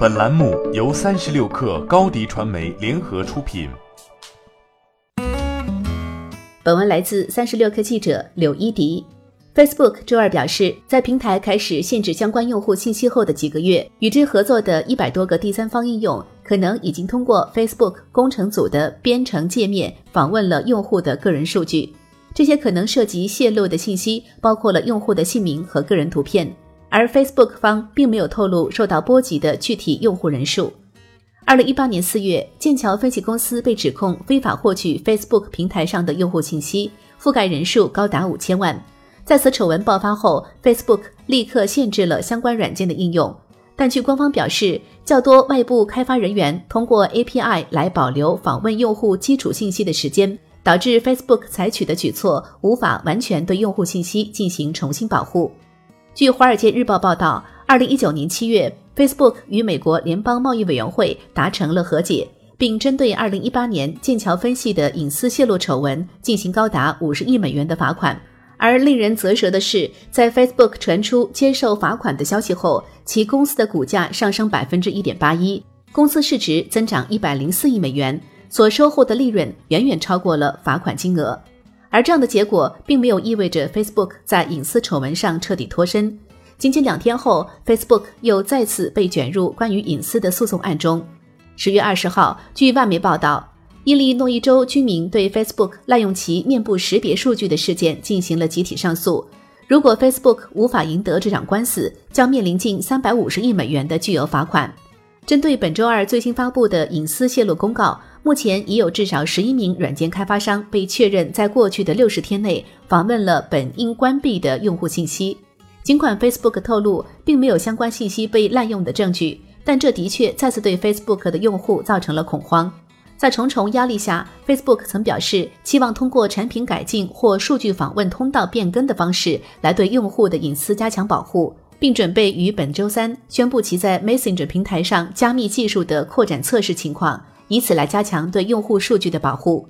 本栏目由三十六氪高低传媒联合出品。本文来自三十六氪记者柳一迪。Facebook 周二表示，在平台开始限制相关用户信息后的几个月，与之合作的一百多个第三方应用可能已经通过 Facebook 工程组的编程界面访问了用户的个人数据。这些可能涉及泄露的信息，包括了用户的姓名和个人图片。而 Facebook 方并没有透露受到波及的具体用户人数。二零一八年四月，剑桥分析公司被指控非法获取 Facebook 平台上的用户信息，覆盖人数高达五千万。在此丑闻爆发后，Facebook 立刻限制了相关软件的应用。但据官方表示，较多外部开发人员通过 API 来保留访问用户基础信息的时间，导致 Facebook 采取的举措无法完全对用户信息进行重新保护。据《华尔街日报》报道，二零一九年七月，Facebook 与美国联邦贸易委员会达成了和解，并针对二零一八年剑桥分析的隐私泄露丑闻进行高达五十亿美元的罚款。而令人啧舌的是，在 Facebook 传出接受罚款的消息后，其公司的股价上升百分之一点八一，公司市值增长一百零四亿美元，所收获的利润远远超过了罚款金额。而这样的结果并没有意味着 Facebook 在隐私丑闻上彻底脱身。仅仅两天后，Facebook 又再次被卷入关于隐私的诉讼案中。十月二十号，据外媒报道，伊利诺伊州居民对 Facebook 滥用其面部识别数据的事件进行了集体上诉。如果 Facebook 无法赢得这场官司，将面临近三百五十亿美元的巨额罚款。针对本周二最新发布的隐私泄露公告。目前已有至少十一名软件开发商被确认在过去的六十天内访问了本应关闭的用户信息。尽管 Facebook 透露并没有相关信息被滥用的证据，但这的确再次对 Facebook 的用户造成了恐慌。在重重压力下，Facebook 曾表示期望通过产品改进或数据访问通道变更的方式来对用户的隐私加强保护，并准备于本周三宣布其在 Messenger 平台上加密技术的扩展测试情况。以此来加强对用户数据的保护。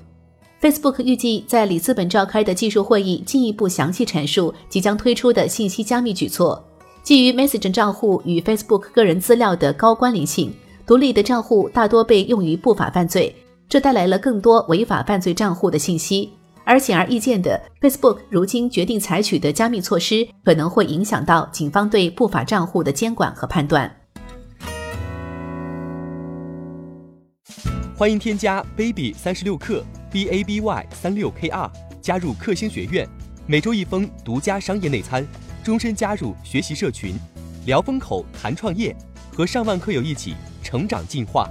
Facebook 预计在里斯本召开的技术会议进一步详细阐述即将推出的信息加密举措。基于 Messenger 账户与 Facebook 个人资料的高关联性，独立的账户大多被用于不法犯罪，这带来了更多违法犯罪账户的信息。而显而易见的，Facebook 如今决定采取的加密措施可能会影响到警方对不法账户的监管和判断。欢迎添加 baby 三十六克 b a b y 三六 k r 加入克星学院，每周一封独家商业内参，终身加入学习社群，聊风口谈创业，和上万课友一起成长进化。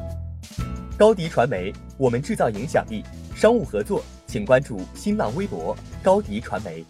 高迪传媒，我们制造影响力。商务合作，请关注新浪微博高迪传媒。